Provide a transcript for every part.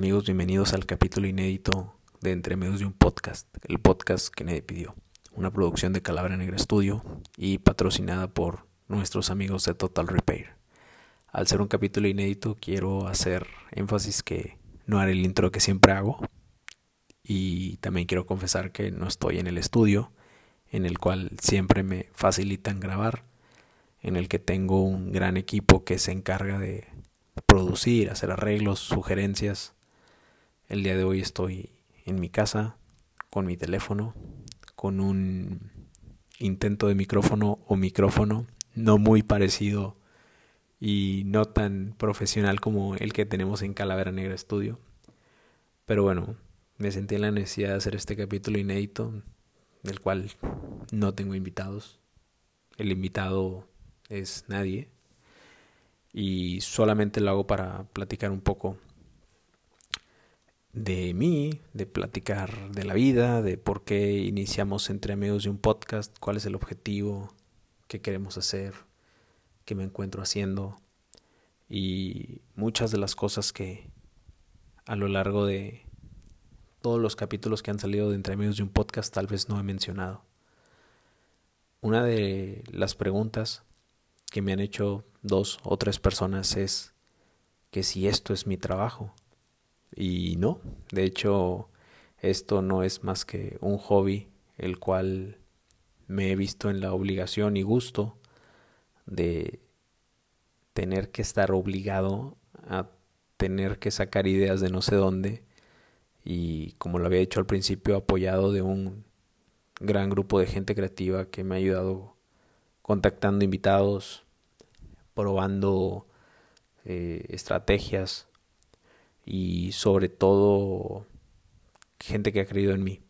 Amigos, bienvenidos al capítulo inédito de Entre Medios de un Podcast, el podcast que nadie pidió. Una producción de Calabra Negra Studio y patrocinada por nuestros amigos de Total Repair. Al ser un capítulo inédito, quiero hacer énfasis que no haré el intro que siempre hago. Y también quiero confesar que no estoy en el estudio, en el cual siempre me facilitan grabar, en el que tengo un gran equipo que se encarga de producir, hacer arreglos, sugerencias. El día de hoy estoy en mi casa con mi teléfono, con un intento de micrófono o micrófono no muy parecido y no tan profesional como el que tenemos en Calavera Negra Studio. Pero bueno, me sentí en la necesidad de hacer este capítulo inédito, del cual no tengo invitados. El invitado es nadie y solamente lo hago para platicar un poco de mí, de platicar de la vida, de por qué iniciamos entre amigos de un podcast, cuál es el objetivo, qué queremos hacer, qué me encuentro haciendo y muchas de las cosas que a lo largo de todos los capítulos que han salido de entre amigos de un podcast tal vez no he mencionado. Una de las preguntas que me han hecho dos o tres personas es que si esto es mi trabajo. Y no, de hecho, esto no es más que un hobby el cual me he visto en la obligación y gusto de tener que estar obligado a tener que sacar ideas de no sé dónde. Y como lo había hecho al principio apoyado de un gran grupo de gente creativa que me ha ayudado contactando invitados, probando eh, estrategias y sobre todo gente que ha creído en mí.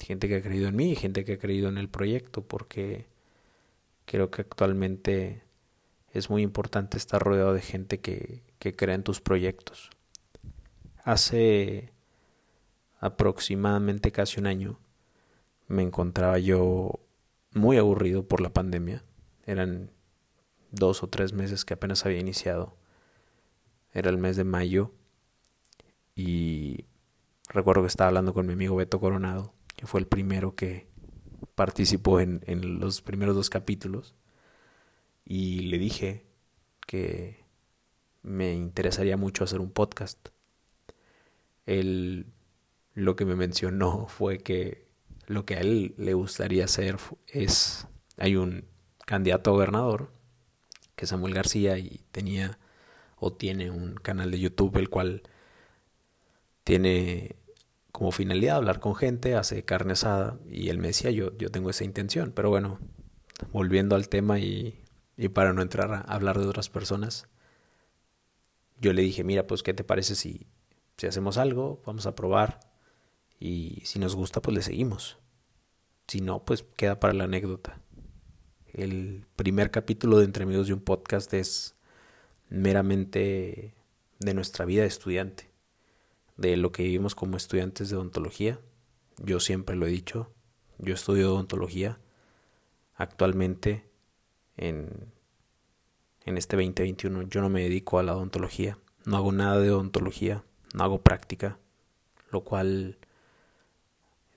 Gente que ha creído en mí y gente que ha creído en el proyecto porque creo que actualmente es muy importante estar rodeado de gente que, que crea en tus proyectos. Hace aproximadamente casi un año me encontraba yo muy aburrido por la pandemia. Eran dos o tres meses que apenas había iniciado. Era el mes de mayo y recuerdo que estaba hablando con mi amigo Beto Coronado, que fue el primero que participó en, los primeros dos capítulos y le dije que me interesaría mucho hacer un podcast. Él lo que me mencionó fue que lo que a él le gustaría hacer es, hay un candidato a gobernador, que es Samuel García, y tenía o tiene un canal de YouTube el cual tiene como finalidad hablar con gente, hace carne asada, y él me decía, yo, yo tengo esa intención, pero bueno, volviendo al tema y, y para no entrar a hablar de otras personas, yo le dije, mira, pues, ¿qué te parece si, si hacemos algo? Vamos a probar y si nos gusta, pues le seguimos. Si no, pues queda para la anécdota. El primer capítulo de Entre Amigos de un Podcast es meramente de nuestra vida de estudiante, de lo que vivimos como estudiantes de odontología. Yo siempre lo he dicho, yo estudio odontología. Actualmente, en, en este 2021, yo no me dedico a la odontología, no hago nada de odontología, no hago práctica, lo cual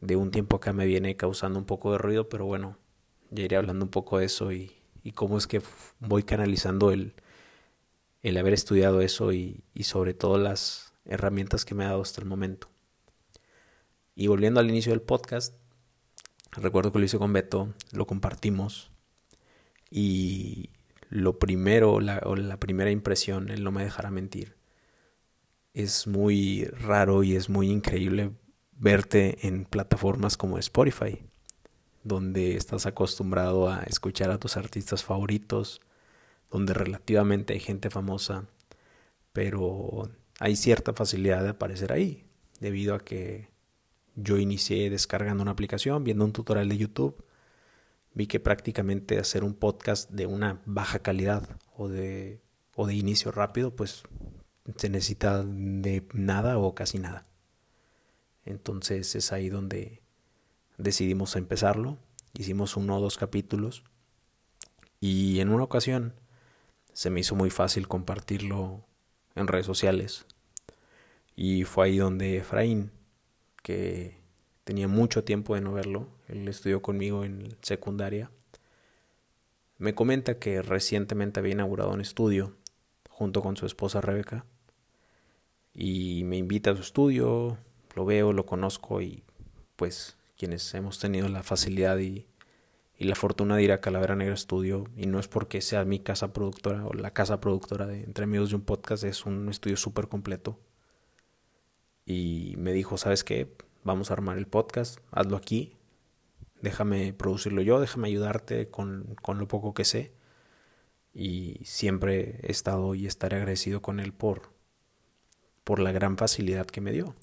de un tiempo acá me viene causando un poco de ruido, pero bueno, ya iré hablando un poco de eso y, y cómo es que voy canalizando el, el haber estudiado eso y, y sobre todo las herramientas que me ha dado hasta el momento. Y volviendo al inicio del podcast, recuerdo que lo hice con Beto, lo compartimos y lo primero, la, o la primera impresión, él no me dejará mentir, es muy raro y es muy increíble verte en plataformas como Spotify, donde estás acostumbrado a escuchar a tus artistas favoritos, donde relativamente hay gente famosa, pero hay cierta facilidad de aparecer ahí, debido a que yo inicié descargando una aplicación, viendo un tutorial de YouTube, vi que prácticamente hacer un podcast de una baja calidad o de, o de inicio rápido, pues se necesita de nada o casi nada. Entonces es ahí donde decidimos empezarlo. Hicimos uno o dos capítulos. Y en una ocasión se me hizo muy fácil compartirlo en redes sociales. Y fue ahí donde Efraín, que tenía mucho tiempo de no verlo, él estudió conmigo en secundaria, me comenta que recientemente había inaugurado un estudio junto con su esposa Rebeca y me invita a su estudio, lo veo, lo conozco y pues quienes hemos tenido la facilidad y, y la fortuna de ir a Calavera Negra Estudio y no es porque sea mi casa productora o la casa productora de Entre Amigos de un Podcast, es un estudio súper completo. Y me dijo, ¿sabes qué? Vamos a armar el podcast, hazlo aquí, déjame producirlo yo, déjame ayudarte con, lo poco que sé. Y siempre he estado y estaré agradecido con él por, por la gran facilidad que me dio.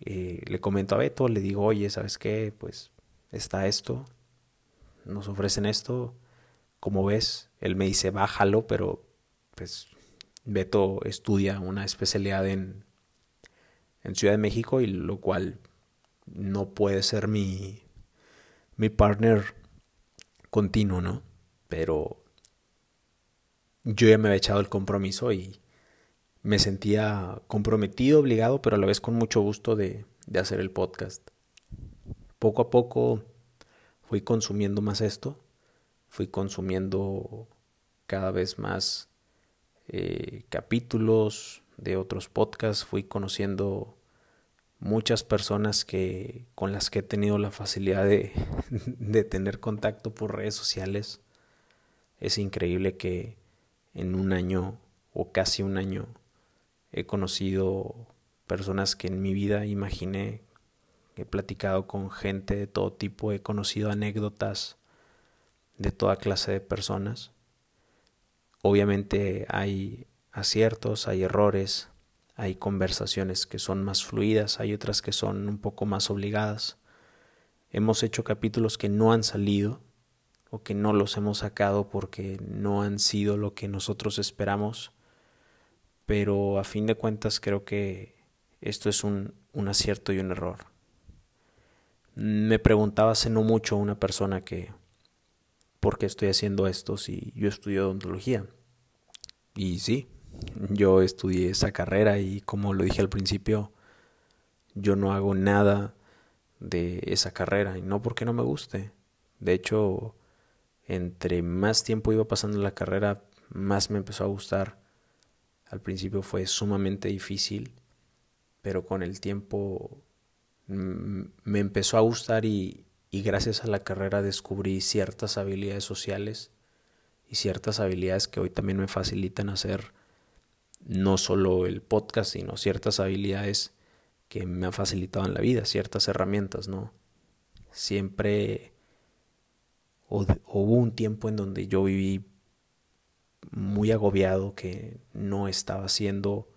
Eh, le comento a Beto, le digo, oye, ¿sabes qué? Pues está esto, nos ofrecen esto, como ves, él me dice, bájalo, pero pues Beto estudia una especialidad en, en Ciudad de México y lo cual no puede ser mi, mi partner continuo, ¿no? Pero yo ya me había echado el compromiso y me sentía comprometido, obligado, pero a la vez con mucho gusto de, de hacer el podcast. Poco a poco fui consumiendo más esto, fui consumiendo cada vez más eh, capítulos de otros podcasts, fui conociendo muchas personas que con las que he tenido la facilidad de, de tener contacto por redes sociales. Es increíble que en un año o casi un año he conocido personas que en mi vida imaginé, he platicado con gente de todo tipo, he conocido anécdotas de toda clase de personas. Obviamente hay aciertos, hay errores, hay conversaciones que son más fluidas, hay otras que son un poco más obligadas. Hemos hecho capítulos que no han salido o que no los hemos sacado porque no han sido lo que nosotros esperamos, pero a fin de cuentas creo que esto es un, un acierto y un error. Me preguntaba hace no mucho una persona que por qué estoy haciendo esto si yo estudio odontología. Y sí, yo estudié esa carrera y como lo dije al principio, yo no hago nada de esa carrera y no porque no me guste. De hecho, entre más tiempo iba pasando la carrera, más me empezó a gustar. Al principio fue sumamente difícil, pero con el tiempo me empezó a gustar y, y gracias a la carrera descubrí ciertas habilidades sociales y ciertas habilidades que hoy también me facilitan hacer no solo el podcast, sino ciertas habilidades que me han facilitado en la vida, ciertas herramientas, ¿no? Siempre hubo un tiempo en donde yo viví muy agobiado que no estaba haciendo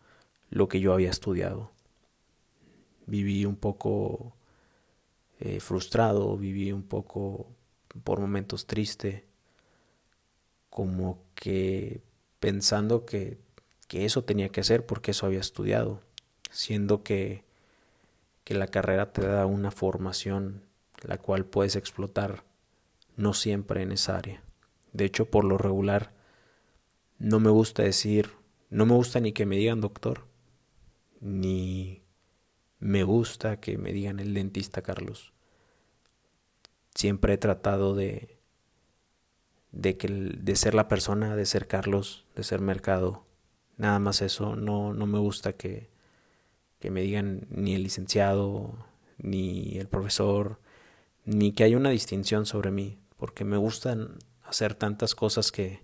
lo que yo había estudiado. Viví un poco eh, frustrado, viví un poco por momentos triste, como que pensando que que eso tenía que hacer porque eso había estudiado, siendo que, que la carrera te da una formación la cual puedes explotar no siempre en esa área. De hecho, por lo regular, no me gusta decir, no me gusta ni que me digan doctor, ni me gusta que me digan el dentista Carlos. Siempre he tratado de, de, que, de ser la persona, de ser Carlos, de ser mercado, Nada más eso, no, no me gusta que, que me digan ni el licenciado, ni el profesor, ni que haya una distinción sobre mí, porque me gustan hacer tantas cosas que,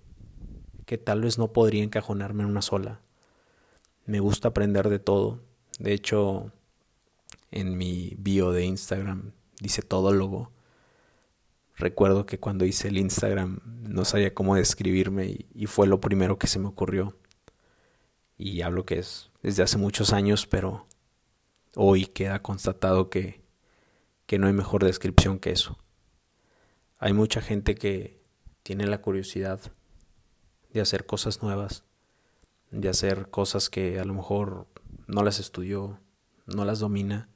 que tal vez no podría encajonarme en una sola. Me gusta aprender de todo. De hecho, en mi bio de Instagram dice todólogo. Recuerdo que cuando hice el Instagram no sabía cómo describirme y fue lo primero que se me ocurrió y hablo que es desde hace muchos años, pero hoy queda constatado que, que no hay mejor descripción que eso. Hay mucha gente que tiene la curiosidad de hacer cosas nuevas, de hacer cosas que a lo mejor no las estudió, no las domina,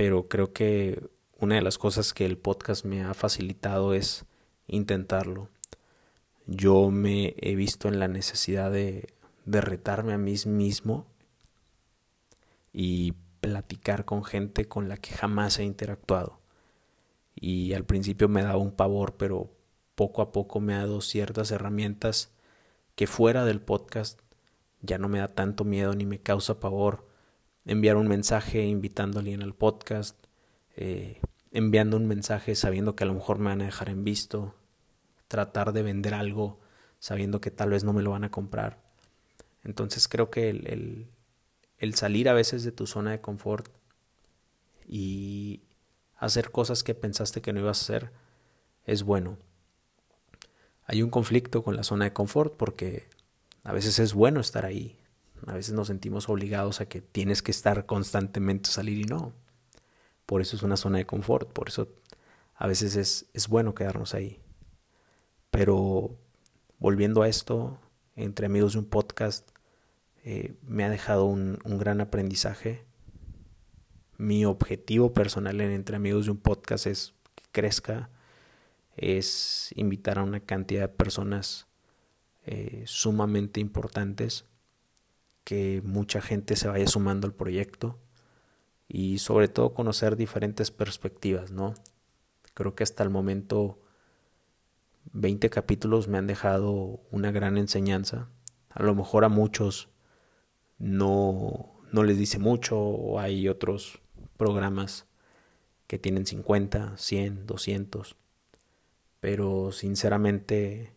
pero creo que una de las cosas que el podcast me ha facilitado es intentarlo. Yo me he visto en la necesidad de de retarme a mí mismo y platicar con gente con la que jamás he interactuado. Y al principio me daba un pavor, pero poco a poco me ha dado ciertas herramientas que fuera del podcast ya no me da tanto miedo ni me causa pavor enviar un mensaje invitando a alguien al podcast, eh, enviando un mensaje sabiendo que a lo mejor me van a dejar en visto, tratar de vender algo sabiendo que tal vez no me lo van a comprar. Entonces creo que el, el, salir a veces de tu zona de confort y hacer cosas que pensaste que no ibas a hacer es bueno. Hay un conflicto con la zona de confort porque a veces es bueno estar ahí. A veces nos sentimos obligados a que tienes que estar constantemente salir y no. Por eso es una zona de confort, por eso a veces es, es bueno quedarnos ahí. Pero volviendo a esto, entre amigos de un podcast, eh, me ha dejado un, un, gran aprendizaje. Mi objetivo personal en Entre Amigos de un podcast es que crezca, es invitar a una cantidad de personas eh, sumamente importantes, que mucha gente se vaya sumando al proyecto y sobre todo conocer diferentes perspectivas, ¿no? Creo que hasta el momento 20 capítulos me han dejado una gran enseñanza. A lo mejor a muchos no, no les dice mucho o hay otros programas que tienen 50, 100, 200. Pero sinceramente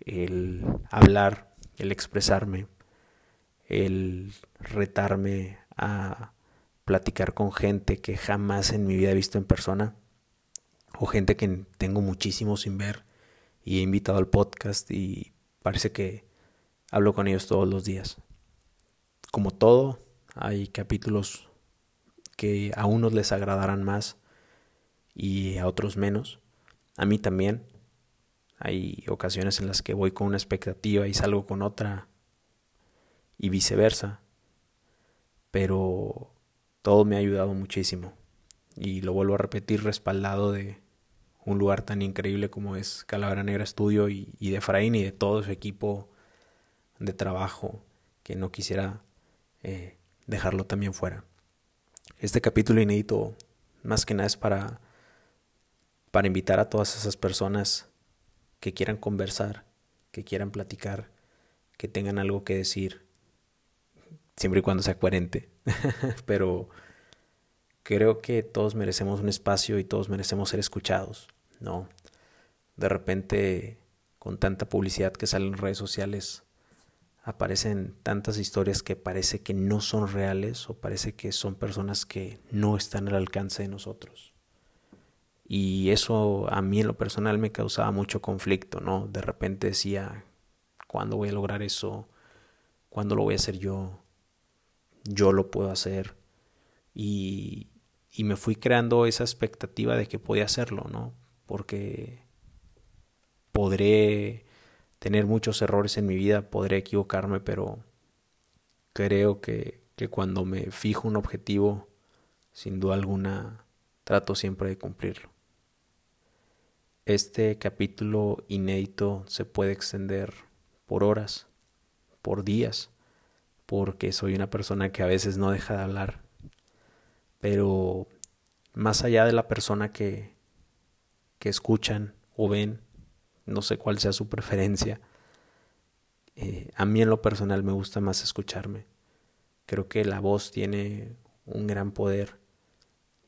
el hablar, el expresarme, el retarme a platicar con gente que jamás en mi vida he visto en persona o gente que tengo muchísimo sin ver y he invitado al podcast y parece que hablo con ellos todos los días. Como todo, hay capítulos que a unos les agradarán más y a otros menos. A mí también. Hay ocasiones en las que voy con una expectativa y salgo con otra y viceversa. Pero todo me ha ayudado muchísimo. Y lo vuelvo a repetir respaldado de un lugar tan increíble como es Calavera Negra Studio y, de Efraín y de todo su equipo de trabajo que no quisiera eh, dejarlo también fuera. Este capítulo inédito más que nada es para, para invitar a todas esas personas que quieran conversar, que quieran platicar, que tengan algo que decir, siempre y cuando sea coherente, pero creo que todos merecemos un espacio y todos merecemos ser escuchados. ¿no? De repente, con tanta publicidad que sale en redes sociales, aparecen tantas historias que parece que no son reales o parece que son personas que no están al alcance de nosotros. Y eso a mí en lo personal me causaba mucho conflicto, ¿no? De repente decía, ¿cuándo voy a lograr eso? ¿Cuándo lo voy a hacer yo? Yo lo puedo hacer. Y, y me fui creando esa expectativa de que podía hacerlo, ¿no? porque podré tener muchos errores en mi vida, podré equivocarme, pero creo que, que cuando me fijo un objetivo, sin duda alguna, trato siempre de cumplirlo. Este capítulo inédito se puede extender por horas, por días, porque soy una persona que a veces no deja de hablar, pero más allá de la persona que, que escuchan o ven, no sé cuál sea su preferencia. Eh, a mí en lo personal me gusta más escucharme. Creo que la voz tiene un gran poder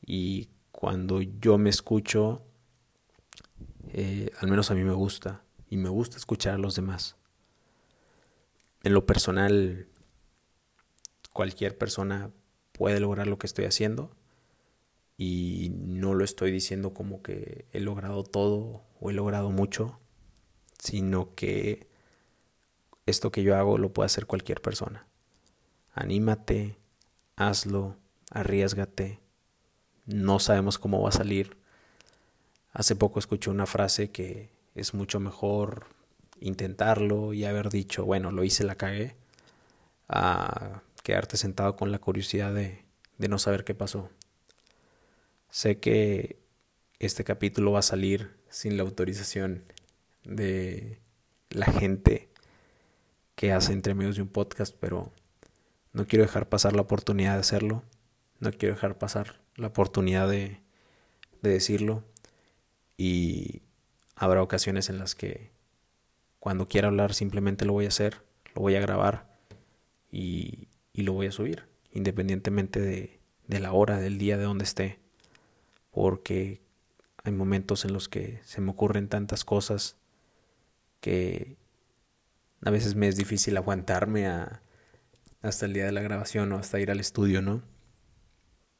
y cuando yo me escucho, eh, al menos a mí me gusta y me gusta escuchar a los demás. En lo personal, cualquier persona puede lograr lo que estoy haciendo y no lo estoy diciendo como que he logrado todo o he logrado mucho, sino que esto que yo hago lo puede hacer cualquier persona. Anímate, hazlo, arriesgate. No sabemos cómo va a salir. Hace poco escuché una frase que es mucho mejor intentarlo y haber dicho, bueno, lo hice, la cagué, quedarte sentado con la curiosidad de, de no saber qué pasó. Sé que este capítulo va a salir sin la autorización de la gente que hace entre medios de un podcast, pero No quiero dejar pasar la oportunidad de hacerlo. No quiero dejar pasar la oportunidad de, de decirlo. Y habrá ocasiones en las que cuando quiera hablar simplemente lo voy a hacer, lo voy a grabar y, y lo voy a subir, independientemente de, de la hora, del día, de donde esté. Porque hay momentos en los que se me ocurren tantas cosas que a veces me es difícil aguantarme a, hasta el día de la grabación o hasta ir al estudio, ¿no?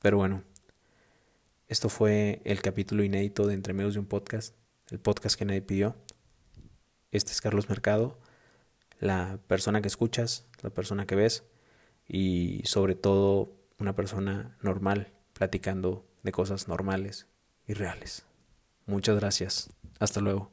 Pero bueno, esto fue el capítulo inédito de Entre Medios de un Podcast, el podcast que nadie pidió. Este es Carlos Mercado, la persona que escuchas, la persona que ves y sobre todo una persona normal platicando de cosas normales y reales. Muchas gracias. Hasta luego.